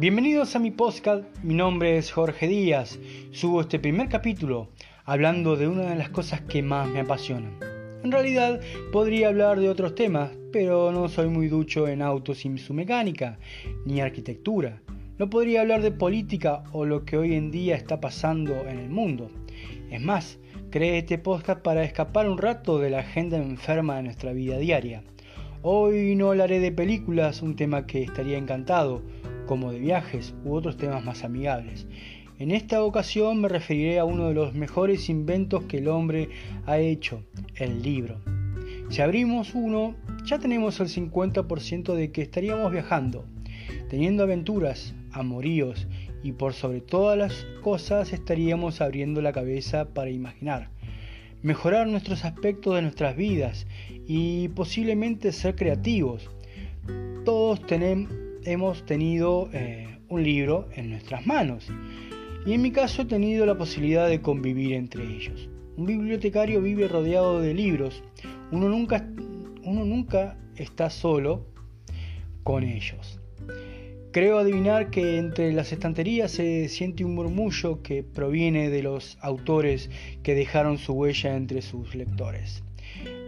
Bienvenidos a mi podcast, mi nombre es Jorge Díaz. Subo este primer capítulo hablando de una de las cosas que más me apasionan. En realidad podría hablar de otros temas, pero no soy muy ducho en autos y su mecánica, ni arquitectura. No podría hablar de política o lo que hoy en día está pasando en el mundo. Es más, creé este podcast para escapar un rato de la agenda enferma de nuestra vida diaria. Hoy no hablaré de películas, un tema que estaría encantado, como de viajes u otros temas más amigables. En esta ocasión me referiré a uno de los mejores inventos que el hombre ha hecho, el libro. Si abrimos uno, ya tenemos el 50% de que estaríamos viajando, teniendo aventuras, amoríos y por sobre todas las cosas estaríamos abriendo la cabeza para imaginar mejorar nuestros aspectos de nuestras vidas y posiblemente ser creativos. Todos hemos tenido eh, un libro en nuestras manos y en mi caso he tenido la posibilidad de convivir entre ellos. Un bibliotecario vive rodeado de libros, uno nunca, uno nunca está solo con ellos. Creo adivinar que entre las estanterías se siente un murmullo que proviene de los autores que dejaron su huella entre sus lectores.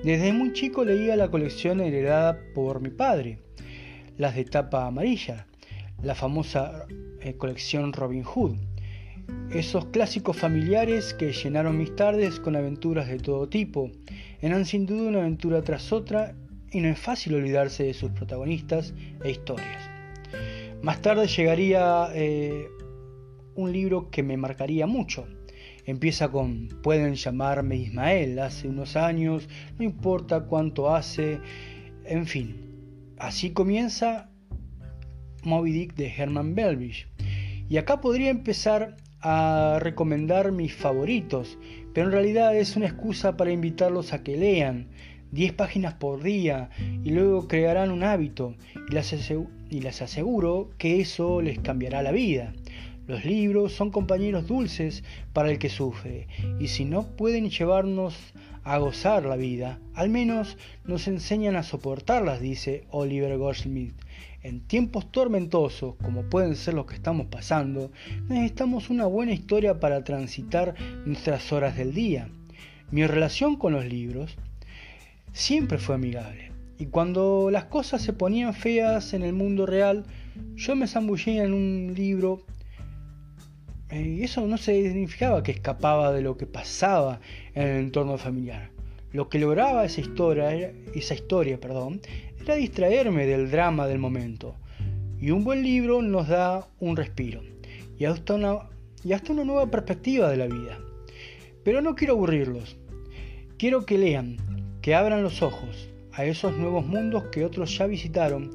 Desde muy chico leía la colección heredada por mi padre, las de tapa amarilla, la famosa eh, colección Robin Hood, esos clásicos familiares que llenaron mis tardes con aventuras de todo tipo, eran sin duda una aventura tras otra y no es fácil olvidarse de sus protagonistas e historias. Más tarde llegaría eh, un libro que me marcaría mucho. Empieza con Pueden llamarme Ismael, hace unos años, no importa cuánto hace, en fin. Así comienza Moby Dick de Herman Belvich. Y acá podría empezar a recomendar mis favoritos, pero en realidad es una excusa para invitarlos a que lean, 10 páginas por día y luego crearán un hábito y les, aseguro que eso les cambiará la vida. Los libros son compañeros dulces para el que sufre y si no pueden llevarnos a gozar la vida, al menos nos enseñan a soportarlas, dice Oliver Goldsmith. En tiempos tormentosos, como pueden ser los que estamos pasando, necesitamos una buena historia para transitar nuestras horas del día. Mi relación con los libros siempre fue amigable. Y cuando las cosas se ponían feas en el mundo real, yo me zambullía en un libro y eso no significaba que escapaba de lo que pasaba en el entorno familiar. Lo que lograba esa historia, esa historia perdón, era distraerme del drama del momento. Y un buen libro nos da un respiro y hasta una, y hasta una nueva perspectiva de la vida. Pero no quiero aburrirlos. Quiero que lean, que abran los ojos a esos nuevos mundos que otros ya visitaron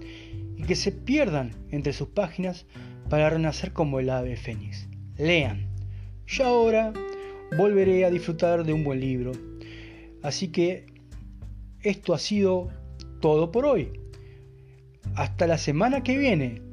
y que se pierdan entre sus páginas para renacer como el ave fénix. Lean. Yo ahora volveré a disfrutar de un buen libro. Así que esto ha sido todo por hoy. Hasta la semana que viene.